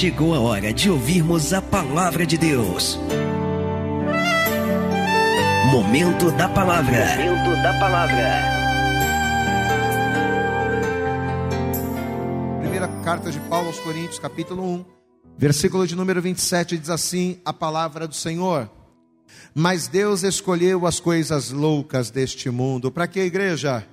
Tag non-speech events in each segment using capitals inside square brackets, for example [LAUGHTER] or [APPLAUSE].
chegou a hora de ouvirmos a palavra de Deus. Momento da palavra. Momento da palavra. Primeira carta de Paulo aos Coríntios, capítulo 1, versículo de número 27, diz assim: A palavra do Senhor. Mas Deus escolheu as coisas loucas deste mundo. Para que, igreja?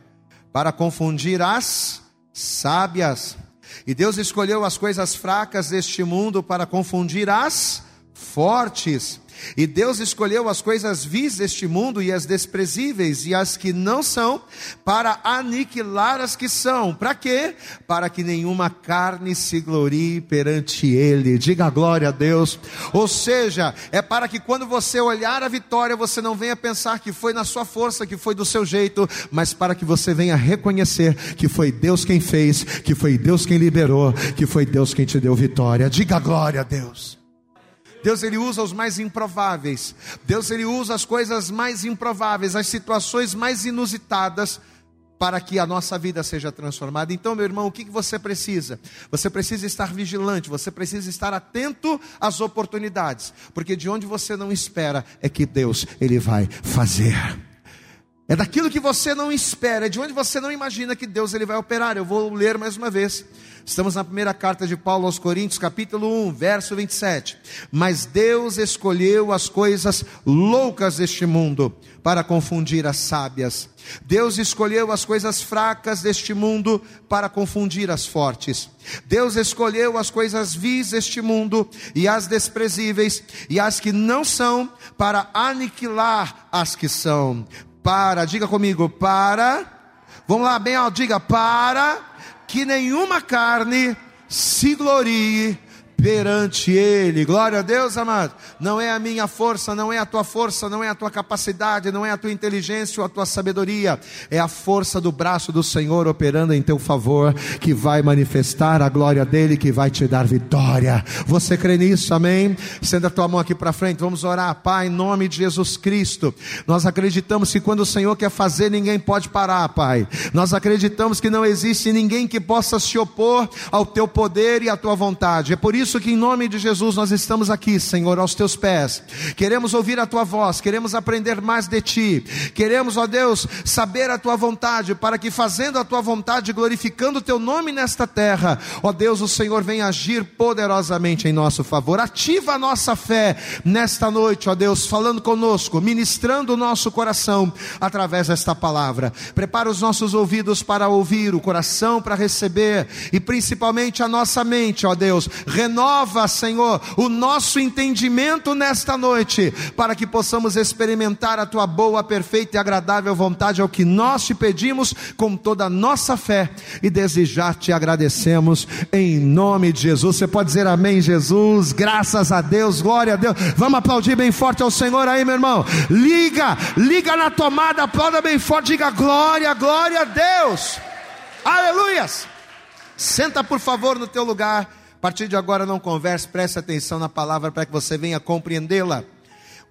Para confundir as sábias. E Deus escolheu as coisas fracas deste mundo para confundir as fortes. E Deus escolheu as coisas vis deste mundo e as desprezíveis e as que não são, para aniquilar as que são. Para quê? Para que nenhuma carne se glorie perante Ele. Diga glória a Deus. Ou seja, é para que quando você olhar a vitória, você não venha pensar que foi na sua força, que foi do seu jeito, mas para que você venha reconhecer que foi Deus quem fez, que foi Deus quem liberou, que foi Deus quem te deu vitória. Diga glória a Deus. Deus ele usa os mais improváveis. Deus ele usa as coisas mais improváveis, as situações mais inusitadas para que a nossa vida seja transformada. Então, meu irmão, o que você precisa? Você precisa estar vigilante, você precisa estar atento às oportunidades, porque de onde você não espera é que Deus ele vai fazer. É daquilo que você não espera, é de onde você não imagina que Deus ele vai operar. Eu vou ler mais uma vez. Estamos na primeira carta de Paulo aos Coríntios, capítulo 1, verso 27. Mas Deus escolheu as coisas loucas deste mundo para confundir as sábias. Deus escolheu as coisas fracas deste mundo para confundir as fortes. Deus escolheu as coisas vis deste mundo e as desprezíveis e as que não são para aniquilar as que são para, diga comigo, para, vamos lá, bem alto, diga, para que nenhuma carne se glorie perante Ele. Glória a Deus, amado. Não é a minha força, não é a tua força, não é a tua capacidade, não é a tua inteligência ou a tua sabedoria. É a força do braço do Senhor operando em teu favor, que vai manifestar a glória dele, que vai te dar vitória. Você crê nisso, amém? Senda a tua mão aqui para frente, vamos orar. Pai, em nome de Jesus Cristo, nós acreditamos que quando o Senhor quer fazer, ninguém pode parar, Pai. Nós acreditamos que não existe ninguém que possa se opor ao teu poder e à tua vontade. É por isso isso que em nome de Jesus nós estamos aqui, Senhor, aos teus pés. Queremos ouvir a tua voz, queremos aprender mais de ti. Queremos, ó Deus, saber a tua vontade, para que fazendo a tua vontade, glorificando o teu nome nesta terra, ó Deus, o Senhor venha agir poderosamente em nosso favor. Ativa a nossa fé nesta noite, ó Deus, falando conosco, ministrando o nosso coração através desta palavra. Prepara os nossos ouvidos para ouvir, o coração para receber e principalmente a nossa mente, ó Deus. Renova renova, Senhor, o nosso entendimento nesta noite, para que possamos experimentar a tua boa, perfeita e agradável vontade, é o que nós te pedimos com toda a nossa fé e desejar te agradecemos em nome de Jesus. Você pode dizer amém, Jesus, graças a Deus, glória a Deus. Vamos aplaudir bem forte ao Senhor aí, meu irmão. Liga, liga na tomada, aplauda bem forte, diga glória, glória a Deus. Aleluias. Senta por favor no teu lugar. Partir de agora não converse, preste atenção na palavra para que você venha compreendê-la.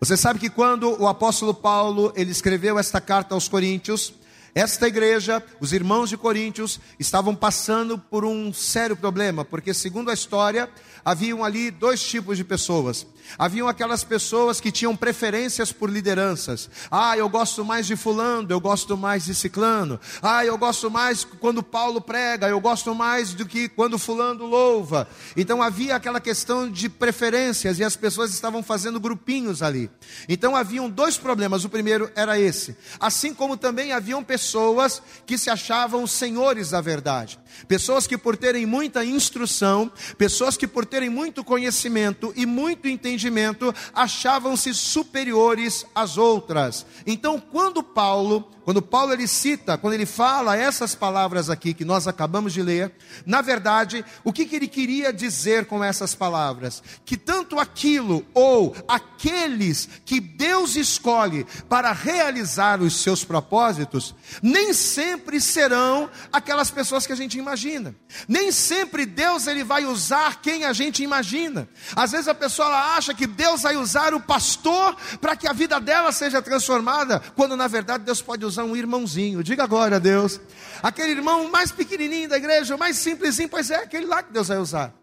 Você sabe que quando o apóstolo Paulo ele escreveu esta carta aos Coríntios, esta igreja, os irmãos de Coríntios, estavam passando por um sério problema, porque segundo a história, haviam ali dois tipos de pessoas. Haviam aquelas pessoas que tinham preferências por lideranças. Ah, eu gosto mais de fulano, eu gosto mais de ciclano. Ah, eu gosto mais quando Paulo prega, eu gosto mais do que quando fulano louva. Então havia aquela questão de preferências e as pessoas estavam fazendo grupinhos ali. Então haviam dois problemas. O primeiro era esse. Assim como também haviam pessoas que se achavam senhores da verdade. Pessoas que por terem muita instrução, pessoas que por terem muito conhecimento e muito entendimento entendimento achavam-se superiores às outras. Então, quando Paulo quando Paulo ele cita, quando ele fala essas palavras aqui que nós acabamos de ler, na verdade, o que, que ele queria dizer com essas palavras? Que tanto aquilo ou aqueles que Deus escolhe para realizar os seus propósitos, nem sempre serão aquelas pessoas que a gente imagina. Nem sempre Deus ele vai usar quem a gente imagina. Às vezes a pessoa acha que Deus vai usar o pastor para que a vida dela seja transformada, quando na verdade Deus pode usar usar um irmãozinho. Diga glória a Deus. Aquele irmão mais pequenininho da igreja, mais simplesinho, pois é aquele lá que Deus vai usar.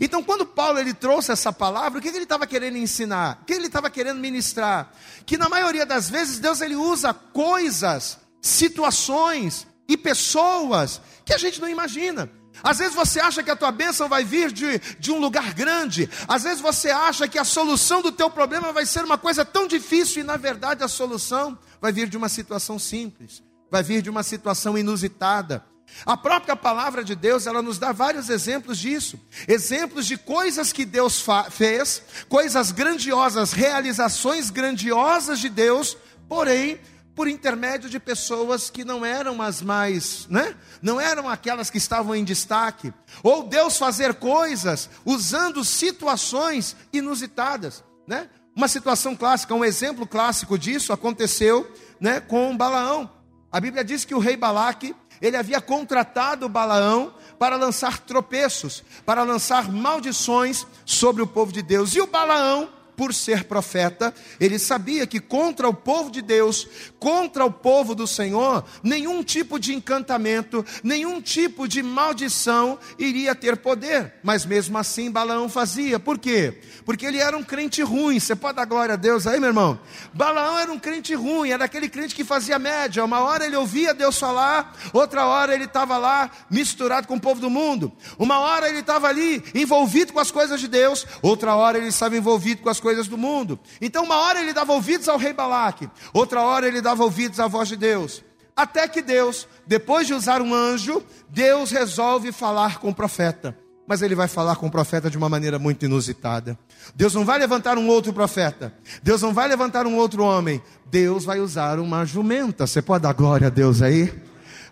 Então, quando Paulo ele trouxe essa palavra, o que ele estava querendo ensinar? O que ele estava querendo ministrar? Que na maioria das vezes Deus ele usa coisas, situações e pessoas que a gente não imagina. Às vezes você acha que a tua bênção vai vir de, de um lugar grande. Às vezes você acha que a solução do teu problema vai ser uma coisa tão difícil e na verdade a solução vai vir de uma situação simples, vai vir de uma situação inusitada. A própria palavra de Deus, ela nos dá vários exemplos disso. Exemplos de coisas que Deus fez, coisas grandiosas, realizações grandiosas de Deus, porém, por intermédio de pessoas que não eram as mais, né? Não eram aquelas que estavam em destaque. Ou Deus fazer coisas usando situações inusitadas, né? Uma situação clássica, um exemplo clássico disso aconteceu, né, com Balaão. A Bíblia diz que o rei Balaque ele havia contratado Balaão para lançar tropeços, para lançar maldições sobre o povo de Deus. E o Balaão por ser profeta, ele sabia que contra o povo de Deus, contra o povo do Senhor, nenhum tipo de encantamento, nenhum tipo de maldição iria ter poder. Mas mesmo assim Balaão fazia. Por quê? Porque ele era um crente ruim. Você pode dar glória a Deus aí, meu irmão? Balaão era um crente ruim, era aquele crente que fazia média. Uma hora ele ouvia Deus falar, outra hora ele estava lá misturado com o povo do mundo. Uma hora ele estava ali envolvido com as coisas de Deus, outra hora ele estava envolvido com as coisas do mundo. Então, uma hora ele dava ouvidos ao rei Balaque, outra hora ele dava ouvidos à voz de Deus. Até que Deus, depois de usar um anjo, Deus resolve falar com o profeta. Mas ele vai falar com o profeta de uma maneira muito inusitada. Deus não vai levantar um outro profeta. Deus não vai levantar um outro homem. Deus vai usar uma jumenta. Você pode dar glória a Deus aí?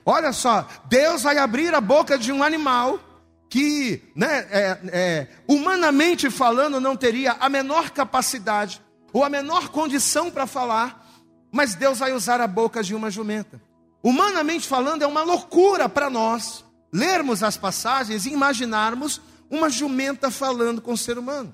Olha só, Deus vai abrir a boca de um animal que, né, é, é, humanamente falando, não teria a menor capacidade ou a menor condição para falar, mas Deus vai usar a boca de uma jumenta. Humanamente falando, é uma loucura para nós lermos as passagens e imaginarmos uma jumenta falando com o ser humano.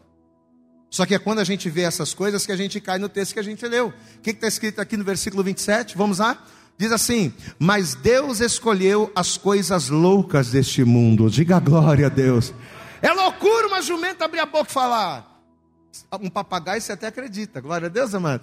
Só que é quando a gente vê essas coisas que a gente cai no texto que a gente leu. O que está escrito aqui no versículo 27? Vamos lá? Diz assim: Mas Deus escolheu as coisas loucas deste mundo. Diga glória a Deus. É loucura uma jumenta abrir a boca e falar. Um papagaio você até acredita. Glória a Deus, amado.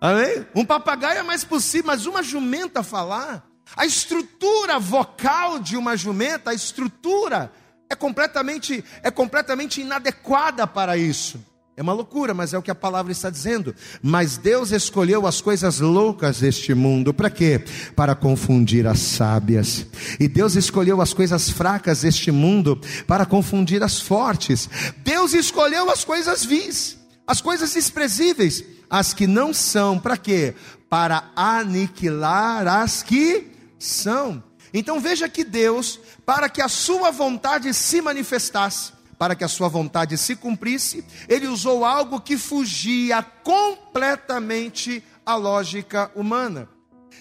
Amém? Um papagaio é mais possível, mas uma jumenta falar. A estrutura vocal de uma jumenta, a estrutura é completamente, é completamente inadequada para isso. É uma loucura, mas é o que a palavra está dizendo. Mas Deus escolheu as coisas loucas deste mundo. Para quê? Para confundir as sábias. E Deus escolheu as coisas fracas deste mundo para confundir as fortes. Deus escolheu as coisas vis, as coisas desprezíveis, as que não são. Para quê? Para aniquilar as que são. Então veja que Deus, para que a sua vontade se manifestasse, para que a sua vontade se cumprisse, ele usou algo que fugia completamente à lógica humana.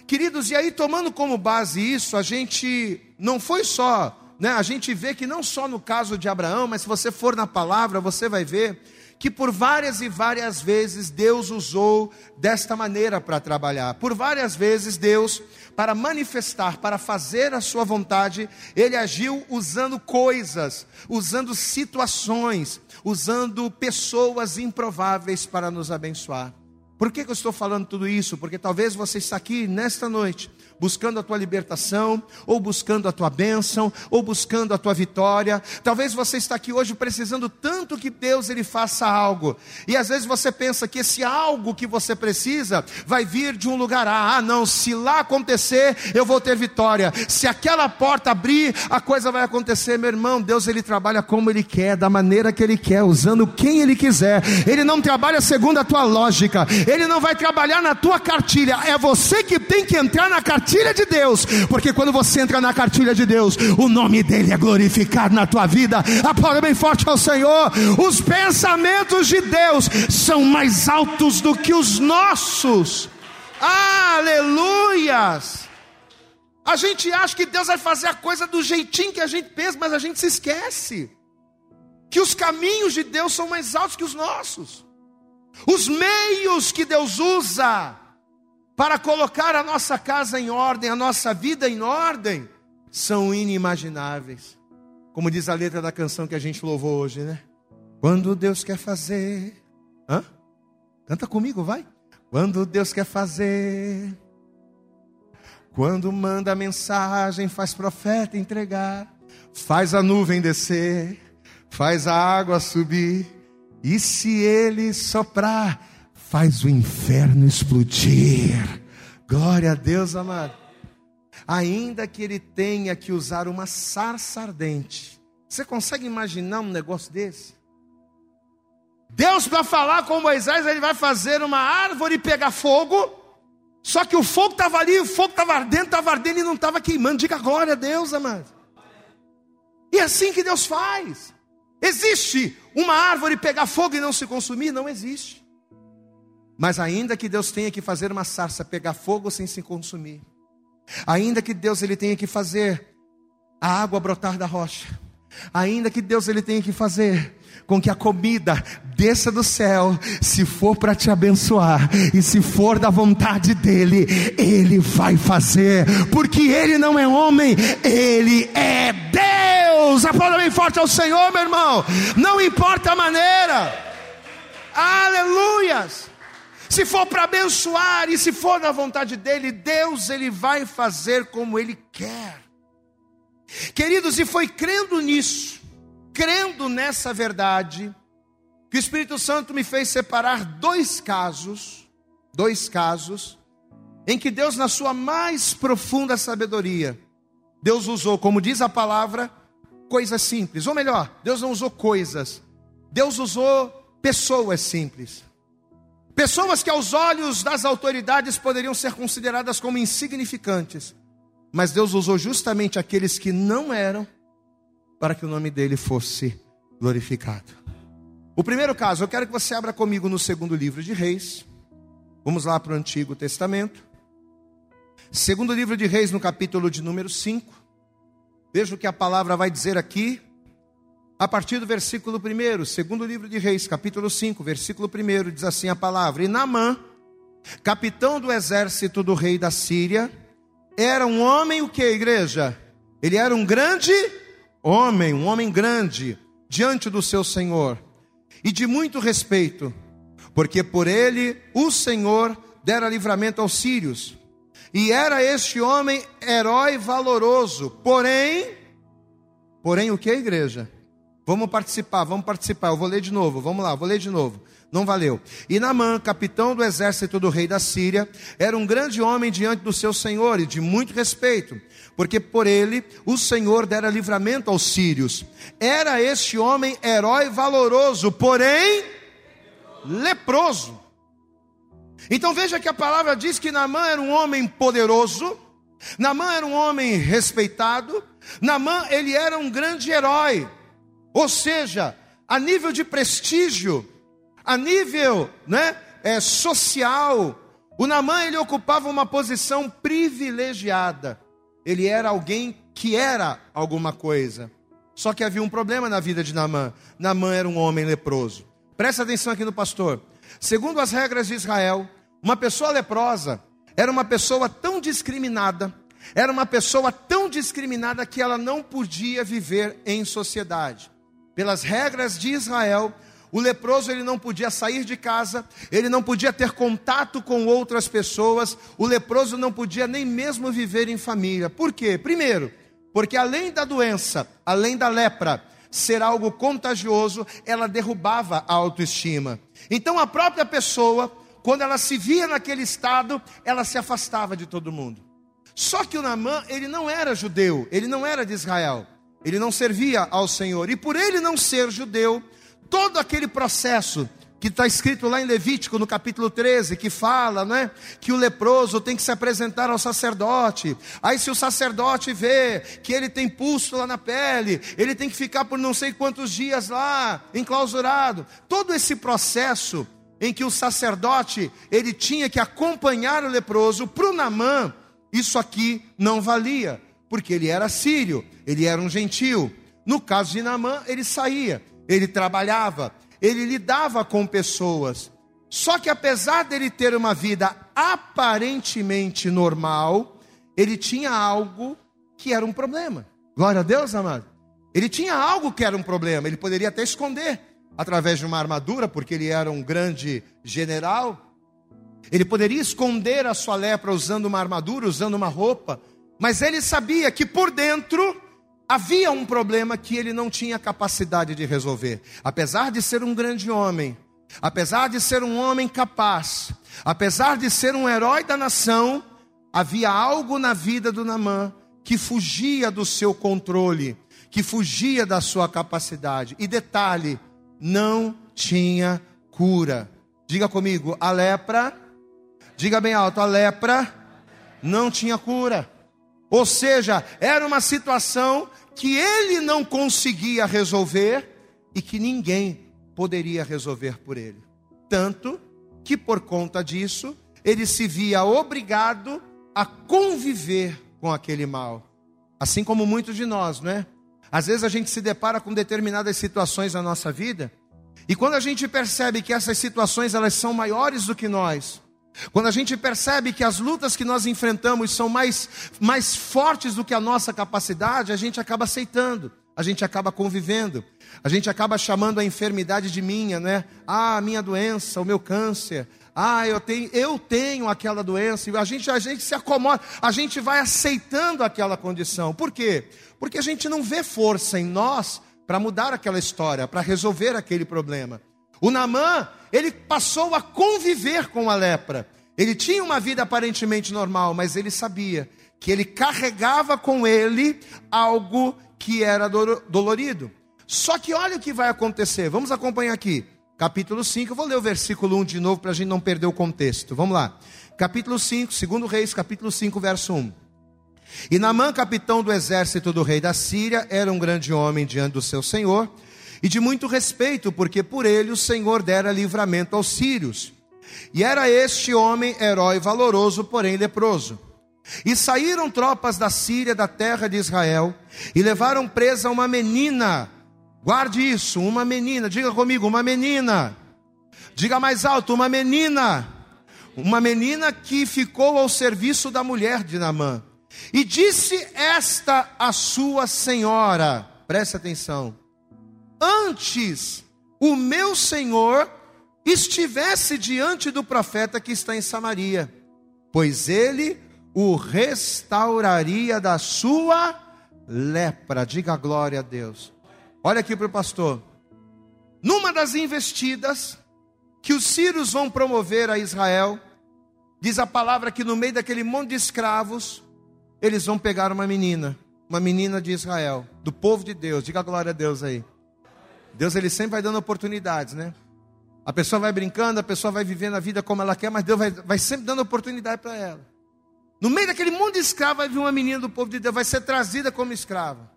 Queridos, e aí tomando como base isso, a gente não foi só, né, a gente vê que não só no caso de Abraão, mas se você for na palavra, você vai ver que por várias e várias vezes Deus usou desta maneira para trabalhar. Por várias vezes Deus, para manifestar, para fazer a sua vontade, ele agiu usando coisas, usando situações, usando pessoas improváveis para nos abençoar. Por que, que eu estou falando tudo isso? Porque talvez você está aqui nesta noite buscando a tua libertação, ou buscando a tua bênção, ou buscando a tua vitória. Talvez você está aqui hoje precisando tanto que Deus ele faça algo. E às vezes você pensa que esse algo que você precisa vai vir de um lugar A. Ah, não, se lá acontecer, eu vou ter vitória. Se aquela porta abrir, a coisa vai acontecer, meu irmão. Deus ele trabalha como ele quer, da maneira que ele quer, usando quem ele quiser. Ele não trabalha segundo a tua lógica. Ele não vai trabalhar na tua cartilha. É você que tem que entrar na cartilha cartilha de Deus, porque quando você entra na cartilha de Deus, o nome dele é glorificado na tua vida. Aplauda bem forte ao Senhor. Os pensamentos de Deus são mais altos do que os nossos. Aleluias! A gente acha que Deus vai fazer a coisa do jeitinho que a gente pensa, mas a gente se esquece que os caminhos de Deus são mais altos que os nossos. Os meios que Deus usa para colocar a nossa casa em ordem, a nossa vida em ordem, são inimagináveis. como diz a letra da canção que a gente louvou hoje, né? Quando Deus quer fazer. Hã? Canta comigo, vai. Quando Deus quer fazer. Quando manda mensagem, faz profeta entregar. Faz a nuvem descer. Faz a água subir. E se ele soprar, faz o inferno explodir. Glória a Deus, amado. Ainda que ele tenha que usar uma sarça ardente. Você consegue imaginar um negócio desse? Deus, para falar com Moisés, ele vai fazer uma árvore pegar fogo. Só que o fogo estava ali, o fogo estava ardendo, estava ardendo e não estava queimando. Diga glória a Deus, amado. E é assim que Deus faz. Existe uma árvore pegar fogo e não se consumir? Não existe. Mas ainda que Deus tenha que fazer uma sarça pegar fogo sem se consumir, ainda que Deus ele tenha que fazer a água brotar da rocha, ainda que Deus ele tenha que fazer com que a comida desça do céu, se for para te abençoar e se for da vontade dele, ele vai fazer, porque ele não é homem, ele é Deus. Aplauda bem forte ao Senhor, meu irmão. Não importa a maneira. Aleluias. Se for para abençoar e se for da vontade dele, Deus ele vai fazer como ele quer. Queridos, e foi crendo nisso, crendo nessa verdade, que o Espírito Santo me fez separar dois casos, dois casos, em que Deus, na sua mais profunda sabedoria, Deus usou, como diz a palavra, coisas simples, ou melhor, Deus não usou coisas, Deus usou pessoas simples. Pessoas que aos olhos das autoridades poderiam ser consideradas como insignificantes, mas Deus usou justamente aqueles que não eram para que o nome dele fosse glorificado. O primeiro caso, eu quero que você abra comigo no segundo livro de Reis. Vamos lá para o Antigo Testamento. Segundo livro de Reis, no capítulo de número 5. Veja o que a palavra vai dizer aqui, a partir do versículo 1, segundo livro de Reis, capítulo 5, versículo 1, diz assim a palavra: E Naamã, capitão do exército do rei da Síria, era um homem o que, igreja? Ele era um grande homem, um homem grande, diante do seu Senhor, e de muito respeito, porque por ele o Senhor dera livramento aos sírios. E era este homem herói valoroso, porém, porém o que, igreja? Vamos participar, vamos participar. Eu vou ler de novo, vamos lá, vou ler de novo. Não valeu. E Namã, capitão do exército do rei da Síria, era um grande homem diante do seu senhor e de muito respeito, porque por ele o Senhor dera livramento aos sírios. Era este homem herói valoroso, porém leproso. Então veja que a palavra diz que Namã era um homem poderoso, Namã era um homem respeitado, Namã ele era um grande herói. Ou seja, a nível de prestígio, a nível né, é, social, o Namã ele ocupava uma posição privilegiada. Ele era alguém que era alguma coisa. Só que havia um problema na vida de Namã. Namã era um homem leproso. Presta atenção aqui no pastor. Segundo as regras de Israel, uma pessoa leprosa era uma pessoa tão discriminada, era uma pessoa tão discriminada que ela não podia viver em sociedade pelas regras de Israel, o leproso ele não podia sair de casa, ele não podia ter contato com outras pessoas, o leproso não podia nem mesmo viver em família. Por quê? Primeiro, porque além da doença, além da lepra, ser algo contagioso, ela derrubava a autoestima. Então a própria pessoa, quando ela se via naquele estado, ela se afastava de todo mundo. Só que o Namã, ele não era judeu, ele não era de Israel ele não servia ao Senhor. E por ele não ser judeu, todo aquele processo que está escrito lá em Levítico, no capítulo 13, que fala, né, que o leproso tem que se apresentar ao sacerdote. Aí, se o sacerdote vê que ele tem pústula na pele, ele tem que ficar por não sei quantos dias lá, enclausurado. Todo esse processo em que o sacerdote ele tinha que acompanhar o leproso para o Namã, isso aqui não valia porque ele era sírio, ele era um gentil. No caso de Naamã, ele saía, ele trabalhava, ele lidava com pessoas. Só que apesar dele ter uma vida aparentemente normal, ele tinha algo que era um problema. Glória a Deus, amado. Ele tinha algo que era um problema, ele poderia até esconder através de uma armadura, porque ele era um grande general. Ele poderia esconder a sua lepra usando uma armadura, usando uma roupa, mas ele sabia que por dentro havia um problema que ele não tinha capacidade de resolver. Apesar de ser um grande homem, apesar de ser um homem capaz, apesar de ser um herói da nação, havia algo na vida do Namã que fugia do seu controle, que fugia da sua capacidade. E detalhe, não tinha cura. Diga comigo, a lepra, diga bem alto, a lepra não tinha cura. Ou seja, era uma situação que ele não conseguia resolver e que ninguém poderia resolver por ele. Tanto que por conta disso, ele se via obrigado a conviver com aquele mal. Assim como muitos de nós, não é? Às vezes a gente se depara com determinadas situações na nossa vida, e quando a gente percebe que essas situações elas são maiores do que nós, quando a gente percebe que as lutas que nós enfrentamos são mais, mais fortes do que a nossa capacidade, a gente acaba aceitando, a gente acaba convivendo, a gente acaba chamando a enfermidade de minha, né? Ah, minha doença, o meu câncer. Ah, eu tenho, eu tenho aquela doença. A gente, a gente se acomoda, a gente vai aceitando aquela condição. Por quê? Porque a gente não vê força em nós para mudar aquela história, para resolver aquele problema. O Namã, ele passou a conviver com a lepra. Ele tinha uma vida aparentemente normal, mas ele sabia que ele carregava com ele algo que era dolorido. Só que olha o que vai acontecer. Vamos acompanhar aqui. Capítulo 5, eu vou ler o versículo 1 de novo para a gente não perder o contexto. Vamos lá. Capítulo 5, 2 Reis, capítulo 5, verso 1. E Namã, capitão do exército do rei da Síria, era um grande homem diante do seu senhor e de muito respeito, porque por ele o Senhor dera livramento aos sírios. E era este homem herói valoroso, porém leproso. E saíram tropas da Síria, da terra de Israel, e levaram presa uma menina. Guarde isso, uma menina. Diga comigo, uma menina. Diga mais alto, uma menina. Uma menina que ficou ao serviço da mulher de Namã. E disse esta a sua senhora: preste atenção antes o meu senhor estivesse diante do profeta que está em Samaria, pois ele o restauraria da sua lepra. Diga glória a Deus. Olha aqui para o pastor. Numa das investidas que os sírios vão promover a Israel, diz a palavra que no meio daquele monte de escravos, eles vão pegar uma menina, uma menina de Israel, do povo de Deus. Diga glória a Deus aí. Deus ele sempre vai dando oportunidades, né? A pessoa vai brincando, a pessoa vai vivendo a vida como ela quer, mas Deus vai, vai sempre dando oportunidade para ela. No meio daquele mundo de escravo vai vir uma menina do povo de Deus, vai ser trazida como escrava.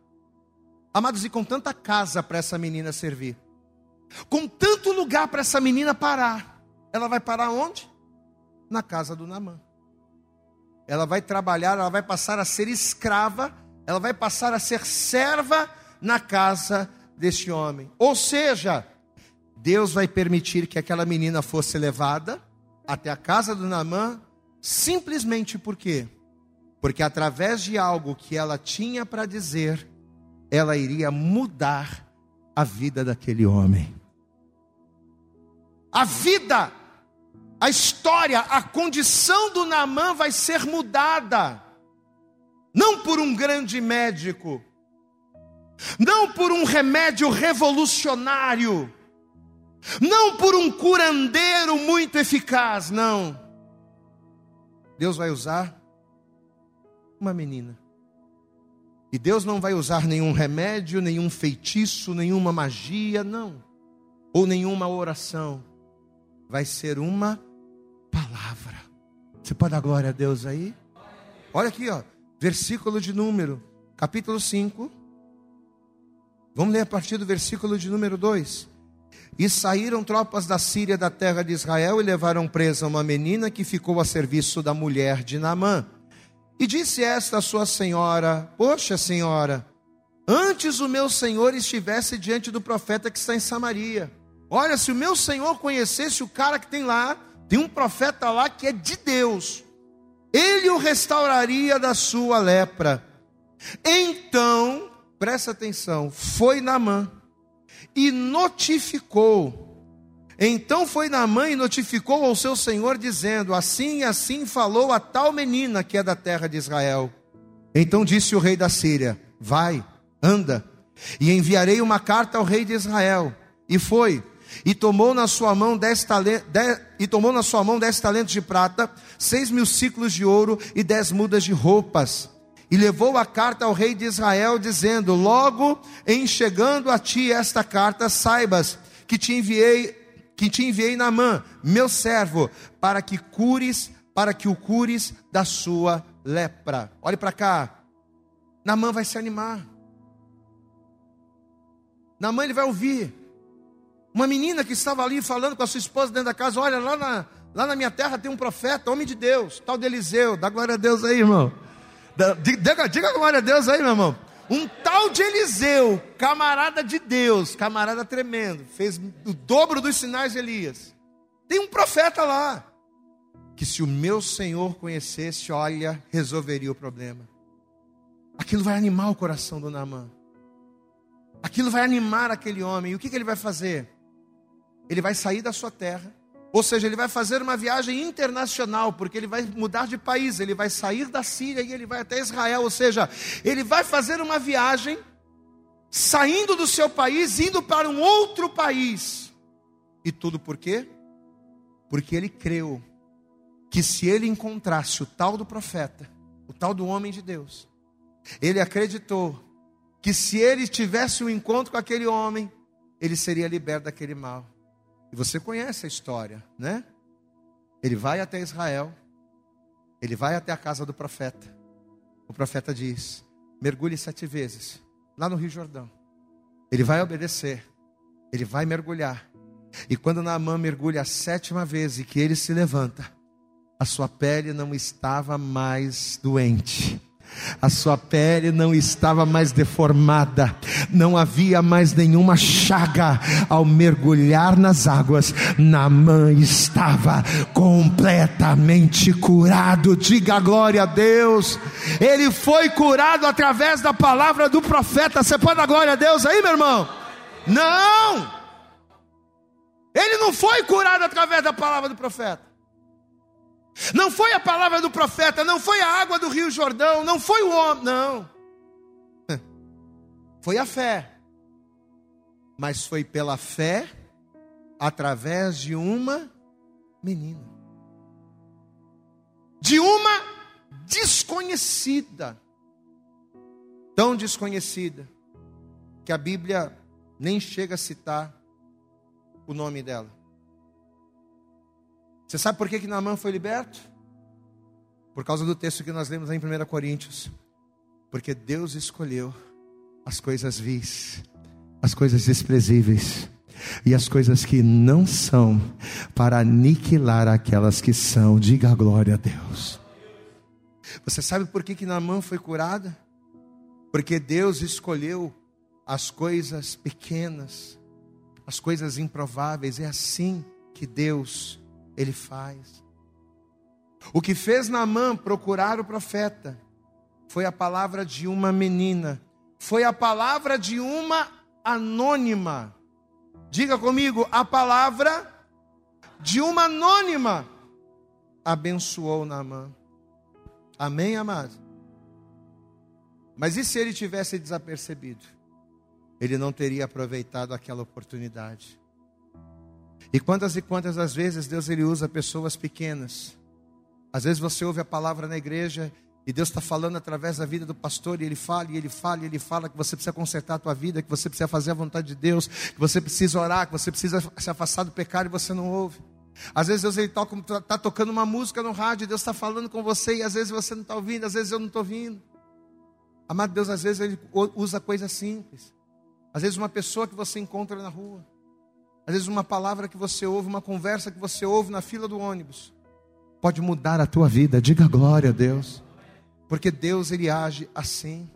Amados, e com tanta casa para essa menina servir, com tanto lugar para essa menina parar, ela vai parar onde? Na casa do Namã. Ela vai trabalhar, ela vai passar a ser escrava, ela vai passar a ser serva na casa deste homem. Ou seja, Deus vai permitir que aquela menina fosse levada até a casa do Naamã, simplesmente por quê? Porque através de algo que ela tinha para dizer, ela iria mudar a vida daquele homem. A vida, a história, a condição do Naamã vai ser mudada. Não por um grande médico, não por um remédio revolucionário, não por um curandeiro muito eficaz, não. Deus vai usar uma menina. E Deus não vai usar nenhum remédio, nenhum feitiço, nenhuma magia, não. Ou nenhuma oração. Vai ser uma palavra. Você pode dar glória a Deus aí? Olha aqui, ó. Versículo de número, capítulo 5, Vamos ler a partir do versículo de número 2. E saíram tropas da Síria da terra de Israel e levaram presa uma menina que ficou a serviço da mulher de Naamã. E disse esta a sua senhora: Poxa, senhora, antes o meu senhor estivesse diante do profeta que está em Samaria. Olha, se o meu senhor conhecesse o cara que tem lá, tem um profeta lá que é de Deus, ele o restauraria da sua lepra. Então presta atenção, foi Naamã e notificou. Então foi Naamã e notificou ao seu senhor, dizendo: Assim e assim falou a tal menina que é da terra de Israel. Então disse o rei da Síria: Vai, anda, e enviarei uma carta ao rei de Israel. E foi, e tomou na sua mão dez talentos, e tomou na sua mão dez talentos de prata, seis mil ciclos de ouro e dez mudas de roupas. E levou a carta ao rei de Israel, dizendo: Logo em chegando a ti esta carta, saibas que te enviei, que te enviei na mão, meu servo, para que cures, para que o cures da sua lepra. Olhe para cá. Namã vai se animar. Namã ele vai ouvir. Uma menina que estava ali falando com a sua esposa dentro da casa: Olha, lá na, lá na minha terra tem um profeta, homem de Deus, tal de Eliseu. Dá glória a Deus aí, irmão. Diga, diga glória a Deus aí, meu irmão. Um tal de Eliseu, camarada de Deus, camarada tremendo, fez o dobro dos sinais de Elias. Tem um profeta lá, que se o meu Senhor conhecesse, olha, resolveria o problema. Aquilo vai animar o coração do Naamã. Aquilo vai animar aquele homem. E o que, que ele vai fazer? Ele vai sair da sua terra, ou seja, ele vai fazer uma viagem internacional, porque ele vai mudar de país, ele vai sair da Síria e ele vai até Israel, ou seja, ele vai fazer uma viagem saindo do seu país, indo para um outro país. E tudo por quê? Porque ele creu que se ele encontrasse o tal do profeta, o tal do homem de Deus, ele acreditou que se ele tivesse um encontro com aquele homem, ele seria liberto daquele mal. E você conhece a história, né? Ele vai até Israel, ele vai até a casa do profeta. O profeta diz: mergulhe sete vezes, lá no Rio Jordão. Ele vai obedecer, ele vai mergulhar. E quando Naamã mergulha a sétima vez e que ele se levanta, a sua pele não estava mais doente a sua pele não estava mais deformada, não havia mais nenhuma chaga. Ao mergulhar nas águas, Naamã estava completamente curado. Diga glória a Deus. Ele foi curado através da palavra do profeta. Você pode dar glória a Deus aí, meu irmão? Não! Ele não foi curado através da palavra do profeta. Não foi a palavra do profeta, não foi a água do Rio Jordão, não foi o homem, não. [LAUGHS] Foi a fé. Mas foi pela fé através de uma menina. De uma desconhecida. Tão desconhecida que a Bíblia nem chega a citar o nome dela. Você sabe por que, que Naamã foi liberto? Por causa do texto que nós lemos em 1 Coríntios. Porque Deus escolheu as coisas vis, as coisas desprezíveis e as coisas que não são, para aniquilar aquelas que são. Diga a glória a Deus. Você sabe por que, que Naamã foi curada? Porque Deus escolheu as coisas pequenas, as coisas improváveis. É assim que Deus ele faz. O que fez Naamã procurar o profeta foi a palavra de uma menina, foi a palavra de uma anônima. Diga comigo, a palavra de uma anônima abençoou Naamã. Amém, amado? Mas e se ele tivesse desapercebido? Ele não teria aproveitado aquela oportunidade. E quantas e quantas das vezes Deus ele usa pessoas pequenas. Às vezes você ouve a palavra na igreja e Deus está falando através da vida do pastor e ele fala, e ele fala, e ele fala que você precisa consertar a tua vida, que você precisa fazer a vontade de Deus, que você precisa orar, que você precisa se afastar do pecado e você não ouve. Às vezes Deus está tá tocando uma música no rádio, Deus está falando com você e às vezes você não está ouvindo, às vezes eu não estou ouvindo. Amado Deus, às vezes Ele usa coisas simples. Às vezes uma pessoa que você encontra na rua. Às vezes, uma palavra que você ouve, uma conversa que você ouve na fila do ônibus, pode mudar a tua vida. Diga glória a Deus, porque Deus ele age assim.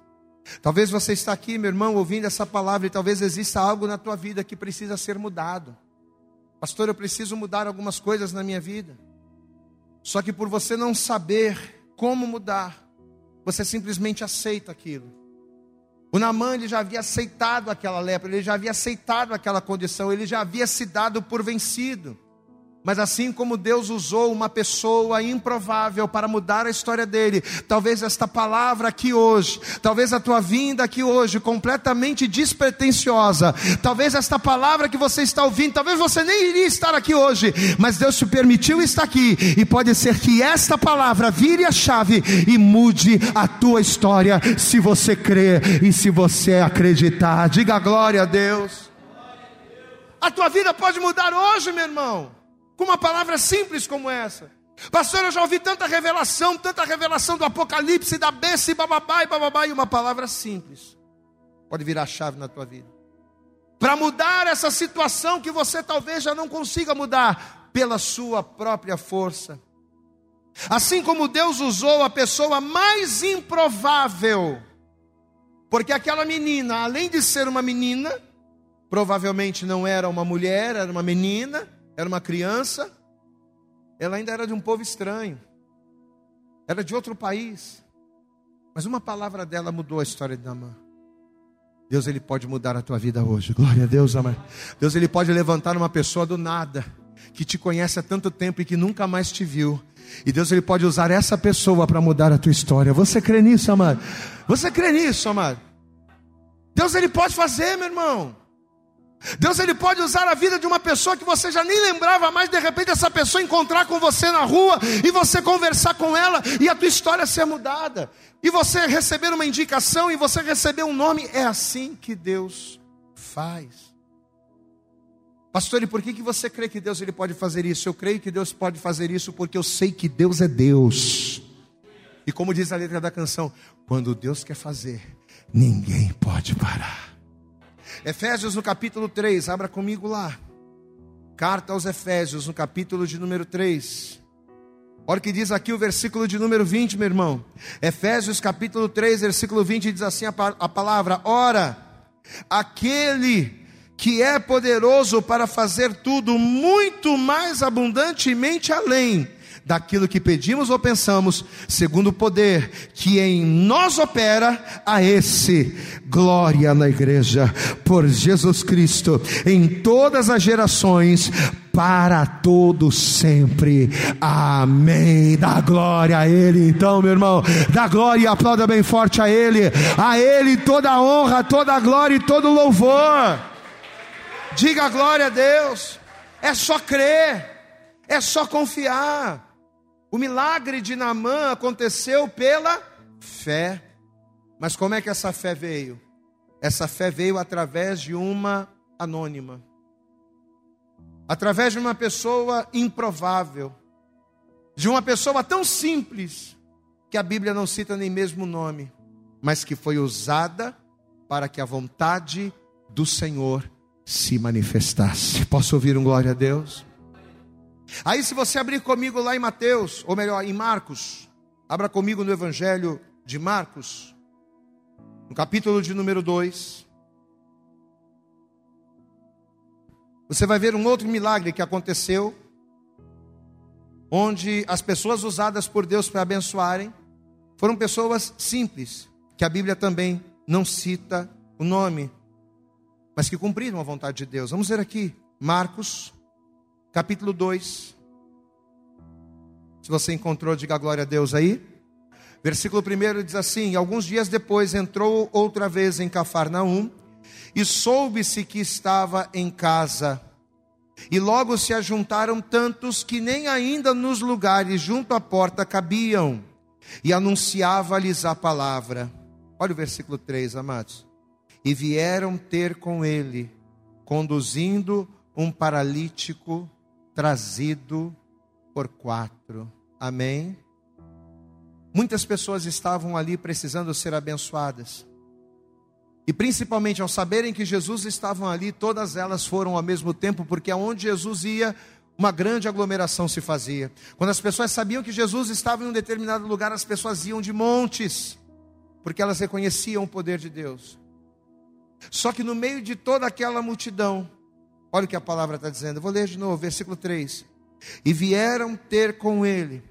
Talvez você está aqui, meu irmão, ouvindo essa palavra e talvez exista algo na tua vida que precisa ser mudado. Pastor, eu preciso mudar algumas coisas na minha vida. Só que por você não saber como mudar, você simplesmente aceita aquilo. O Namã ele já havia aceitado aquela lepra, ele já havia aceitado aquela condição, ele já havia se dado por vencido. Mas assim como Deus usou uma pessoa improvável para mudar a história dele, talvez esta palavra aqui hoje, talvez a tua vinda aqui hoje, completamente despretensiosa, talvez esta palavra que você está ouvindo, talvez você nem iria estar aqui hoje, mas Deus te permitiu estar aqui, e pode ser que esta palavra vire a chave e mude a tua história, se você crer e se você acreditar. Diga glória a Deus. A tua vida pode mudar hoje, meu irmão com uma palavra simples como essa. Pastor, eu já ouvi tanta revelação, tanta revelação do Apocalipse, da besta e bababá e bababá, e uma palavra simples pode virar chave na tua vida. Para mudar essa situação que você talvez já não consiga mudar pela sua própria força. Assim como Deus usou a pessoa mais improvável, porque aquela menina, além de ser uma menina, provavelmente não era uma mulher, era uma menina, era uma criança, ela ainda era de um povo estranho, era de outro país, mas uma palavra dela mudou a história de Namã. Deus ele pode mudar a tua vida hoje. Glória a Deus, amém. Deus ele pode levantar uma pessoa do nada que te conhece há tanto tempo e que nunca mais te viu. E Deus ele pode usar essa pessoa para mudar a tua história. Você crê nisso, amado? Você crê nisso, amado? Deus ele pode fazer, meu irmão. Deus ele pode usar a vida de uma pessoa que você já nem lembrava mais, de repente essa pessoa encontrar com você na rua e você conversar com ela e a tua história ser mudada. E você receber uma indicação e você receber um nome, é assim que Deus faz. Pastor, e por que, que você crê que Deus ele pode fazer isso? Eu creio que Deus pode fazer isso porque eu sei que Deus é Deus. E como diz a letra da canção, quando Deus quer fazer, ninguém pode parar. Efésios no capítulo 3, abra comigo lá. Carta aos Efésios, no capítulo de número 3. Olha o que diz aqui o versículo de número 20, meu irmão. Efésios capítulo 3, versículo 20, diz assim a, a palavra: Ora, aquele que é poderoso para fazer tudo muito mais abundantemente além daquilo que pedimos ou pensamos, segundo o poder que em nós opera, a esse glória na igreja, por Jesus Cristo, em todas as gerações, para todo sempre. Amém. Dá glória a Ele, então, meu irmão. Dá glória e aplauda bem forte a Ele. A Ele toda a honra, toda a glória e todo o louvor. Diga glória a Deus. É só crer. É só confiar. O milagre de Naamã aconteceu pela fé. Mas como é que essa fé veio? Essa fé veio através de uma anônima. Através de uma pessoa improvável. De uma pessoa tão simples que a Bíblia não cita nem mesmo o nome, mas que foi usada para que a vontade do Senhor se manifestasse. Posso ouvir um glória a Deus? Aí, se você abrir comigo lá em Mateus, ou melhor, em Marcos, abra comigo no Evangelho de Marcos, no capítulo de número 2. Você vai ver um outro milagre que aconteceu, onde as pessoas usadas por Deus para abençoarem foram pessoas simples, que a Bíblia também não cita o nome, mas que cumpriram a vontade de Deus. Vamos ver aqui, Marcos, capítulo 2. Se você encontrou, diga glória a Deus aí. Versículo 1 diz assim: Alguns dias depois entrou outra vez em Cafarnaum, e soube-se que estava em casa. E logo se ajuntaram tantos que nem ainda nos lugares junto à porta cabiam, e anunciava-lhes a palavra. Olha o versículo 3, amados. E vieram ter com ele, conduzindo um paralítico trazido por quatro. Amém? Muitas pessoas estavam ali precisando ser abençoadas. E principalmente ao saberem que Jesus estava ali, todas elas foram ao mesmo tempo, porque aonde Jesus ia, uma grande aglomeração se fazia. Quando as pessoas sabiam que Jesus estava em um determinado lugar, as pessoas iam de montes, porque elas reconheciam o poder de Deus. Só que no meio de toda aquela multidão, Olha o que a palavra está dizendo. Eu vou ler de novo, versículo 3. E vieram ter com ele,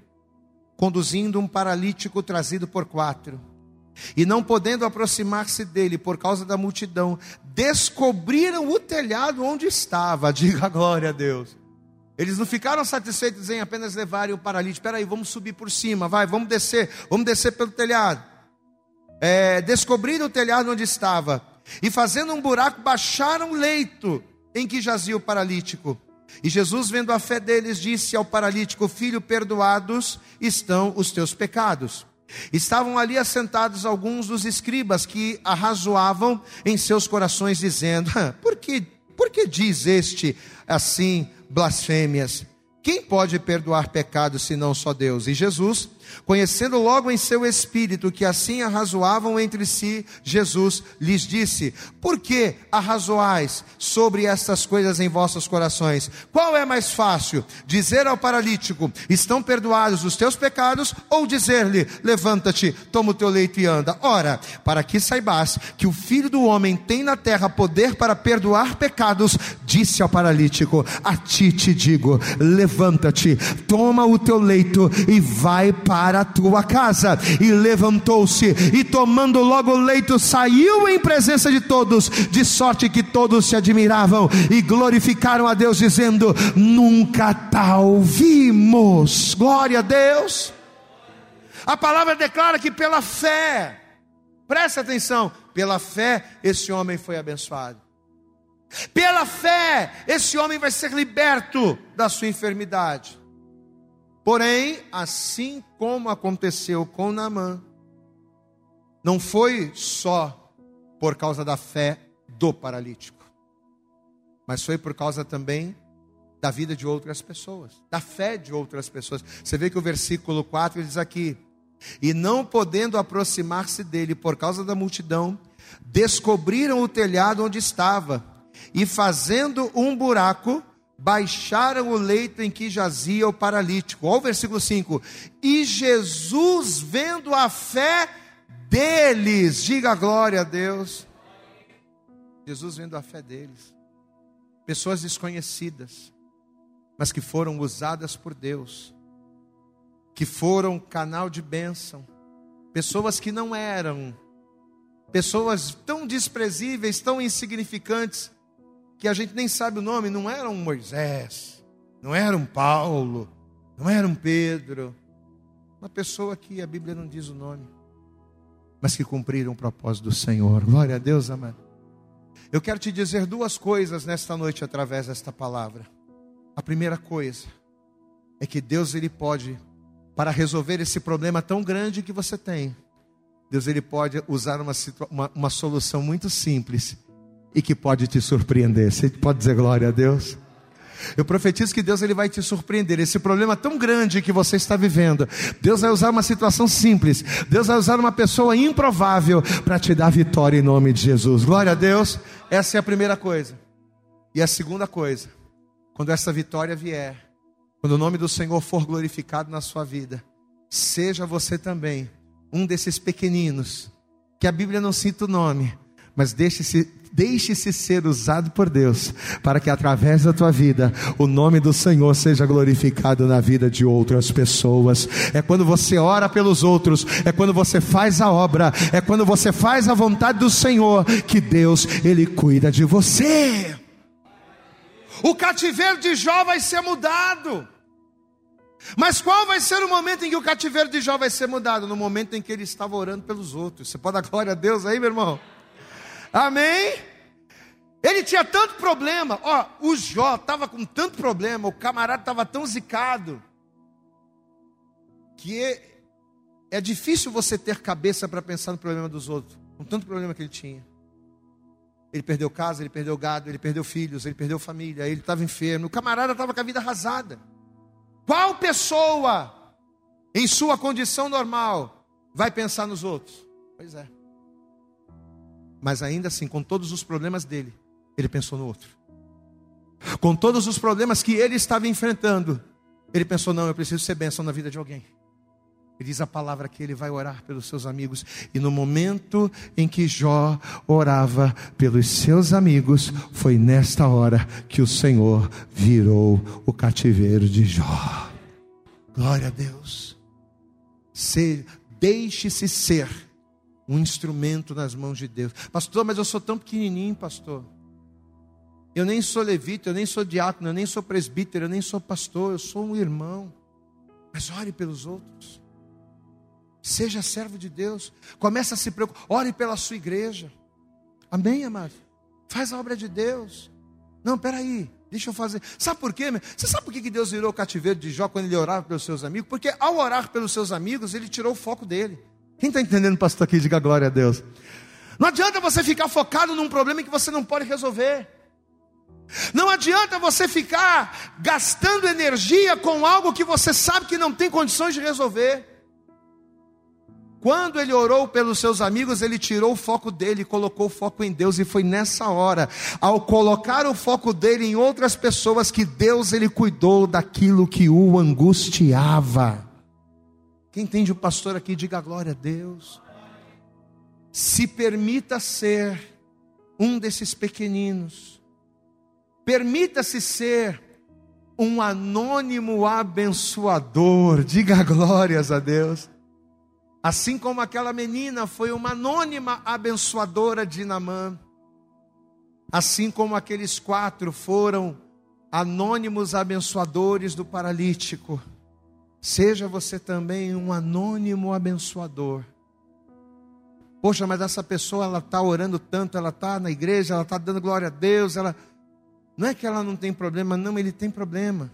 conduzindo um paralítico trazido por quatro. E não podendo aproximar-se dele por causa da multidão, descobriram o telhado onde estava. [LAUGHS] Diga glória a Deus. Eles não ficaram satisfeitos em apenas levarem o paralítico. Espera aí, vamos subir por cima, vai, vamos descer, vamos descer pelo telhado. É, descobriram o telhado onde estava e fazendo um buraco baixaram o leito em que jazia o paralítico. E Jesus, vendo a fé deles, disse ao paralítico: Filho, perdoados estão os teus pecados. Estavam ali assentados alguns dos escribas que arrazoavam em seus corações, dizendo: Por que, por que diz este assim blasfêmias? Quem pode perdoar pecados senão só Deus? E Jesus, conhecendo logo em seu espírito que assim arrazoavam entre si, Jesus lhes disse: Por que arrazoais sobre estas coisas em vossos corações? Qual é mais fácil? Dizer ao paralítico: Estão perdoados os teus pecados? Ou dizer-lhe: Levanta-te, toma o teu leito e anda? Ora, para que saibas que o filho do homem tem na terra poder para perdoar pecados, disse ao paralítico: A ti te digo, levanta levanta-te, toma o teu leito e vai para a tua casa. E levantou-se e tomando logo o leito, saiu em presença de todos, de sorte que todos se admiravam e glorificaram a Deus, dizendo: Nunca tal vimos. Glória a Deus. A palavra declara que pela fé, presta atenção, pela fé esse homem foi abençoado. Pela fé, esse homem vai ser liberto da sua enfermidade. Porém, assim como aconteceu com Naamã, não foi só por causa da fé do paralítico, mas foi por causa também da vida de outras pessoas, da fé de outras pessoas. Você vê que o versículo 4 diz aqui: E não podendo aproximar-se dele por causa da multidão, descobriram o telhado onde estava e fazendo um buraco, baixaram o leito em que jazia o paralítico. Olha o versículo 5. E Jesus, vendo a fé deles, diga glória a Deus. Jesus vendo a fé deles. Pessoas desconhecidas, mas que foram usadas por Deus, que foram canal de bênção. Pessoas que não eram, pessoas tão desprezíveis, tão insignificantes, que a gente nem sabe o nome, não era um Moisés, não era um Paulo, não era um Pedro, uma pessoa que a Bíblia não diz o nome, mas que cumpriram o propósito do Senhor. Glória a Deus, amado. Eu quero te dizer duas coisas nesta noite através desta palavra. A primeira coisa é que Deus ele pode para resolver esse problema tão grande que você tem. Deus ele pode usar uma, uma, uma solução muito simples e que pode te surpreender. Você pode dizer glória a Deus? Eu profetizo que Deus ele vai te surpreender. Esse problema tão grande que você está vivendo, Deus vai usar uma situação simples. Deus vai usar uma pessoa improvável para te dar vitória em nome de Jesus. Glória a Deus. Essa é a primeira coisa. E a segunda coisa, quando essa vitória vier, quando o nome do Senhor for glorificado na sua vida, seja você também um desses pequeninos que a Bíblia não cita o nome, mas deixe-se Deixe-se ser usado por Deus, para que através da tua vida o nome do Senhor seja glorificado na vida de outras pessoas. É quando você ora pelos outros, é quando você faz a obra, é quando você faz a vontade do Senhor que Deus ele cuida de você. O cativeiro de Jó vai ser mudado. Mas qual vai ser o momento em que o cativeiro de Jó vai ser mudado? No momento em que ele estava orando pelos outros. Você pode dar glória a Deus aí, meu irmão? Amém? Ele tinha tanto problema, ó, o Jó estava com tanto problema, o camarada estava tão zicado, que é, é difícil você ter cabeça para pensar no problema dos outros, com tanto problema que ele tinha. Ele perdeu casa, ele perdeu gado, ele perdeu filhos, ele perdeu família, ele estava enfermo, o camarada estava com a vida arrasada. Qual pessoa, em sua condição normal, vai pensar nos outros? Pois é. Mas ainda assim, com todos os problemas dele, ele pensou no outro. Com todos os problemas que ele estava enfrentando, ele pensou: não, eu preciso ser bênção na vida de alguém. Ele diz a palavra que ele vai orar pelos seus amigos. E no momento em que Jó orava pelos seus amigos, foi nesta hora que o Senhor virou o cativeiro de Jó. Glória a Deus. Deixe-se ser um instrumento nas mãos de Deus. Pastor, mas eu sou tão pequenininho, pastor. Eu nem sou levita, eu nem sou diácono, eu nem sou presbítero, eu nem sou pastor, eu sou um irmão. Mas ore pelos outros. Seja servo de Deus. Comece a se preocupar. Ore pela sua igreja. Amém, amado? Faz a obra de Deus. Não, peraí. Deixa eu fazer. Sabe por quê? Você sabe por que Deus virou o cativeiro de Jó quando ele orava pelos seus amigos? Porque ao orar pelos seus amigos, ele tirou o foco dele. Quem está entendendo, pastor, aqui? Diga glória a Deus. Não adianta você ficar focado num problema que você não pode resolver. Não adianta você ficar gastando energia com algo que você sabe que não tem condições de resolver. Quando ele orou pelos seus amigos, ele tirou o foco dele, colocou o foco em Deus, e foi nessa hora, ao colocar o foco dele em outras pessoas, que Deus ele cuidou daquilo que o angustiava. Quem entende o pastor aqui, diga glória a Deus. Se permita ser um desses pequeninos Permita-se ser um anônimo abençoador. Diga glórias a Deus. Assim como aquela menina foi uma anônima abençoadora de Namã. Assim como aqueles quatro foram anônimos abençoadores do paralítico. Seja você também um anônimo abençoador. Poxa, mas essa pessoa ela está orando tanto, ela está na igreja, ela está dando glória a Deus, ela não é que ela não tem problema, não, ele tem problema.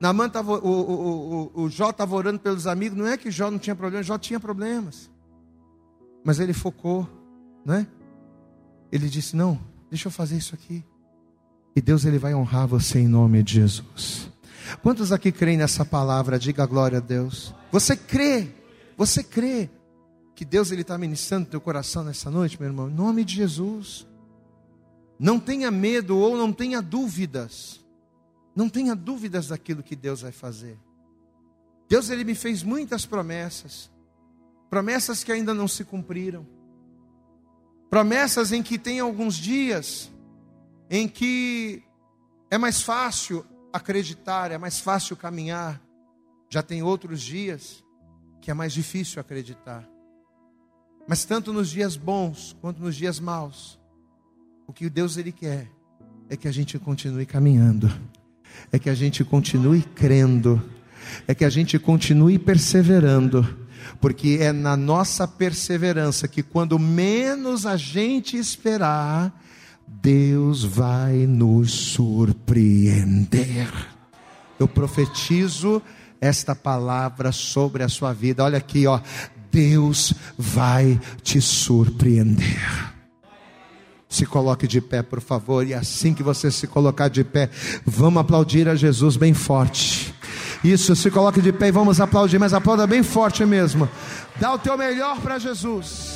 Namã tava, o, o, o, o Jó estava orando pelos amigos, não é que Jó não tinha problema, Jó tinha problemas. Mas ele focou, né? Ele disse: Não, deixa eu fazer isso aqui. E Deus ele vai honrar você em nome de Jesus. Quantos aqui creem nessa palavra? Diga glória a Deus. Você crê? Você crê que Deus ele está ministrando teu coração nessa noite, meu irmão? Em nome de Jesus. Não tenha medo ou não tenha dúvidas. Não tenha dúvidas daquilo que Deus vai fazer. Deus ele me fez muitas promessas. Promessas que ainda não se cumpriram. Promessas em que tem alguns dias em que é mais fácil acreditar, é mais fácil caminhar. Já tem outros dias que é mais difícil acreditar. Mas tanto nos dias bons quanto nos dias maus, o que Deus ele quer é que a gente continue caminhando, é que a gente continue crendo, é que a gente continue perseverando, porque é na nossa perseverança que quando menos a gente esperar, Deus vai nos surpreender. Eu profetizo esta palavra sobre a sua vida. Olha aqui, ó. Deus vai te surpreender. Se coloque de pé, por favor, e assim que você se colocar de pé, vamos aplaudir a Jesus bem forte. Isso, se coloque de pé e vamos aplaudir, mas aplauda bem forte mesmo. Dá o teu melhor para Jesus.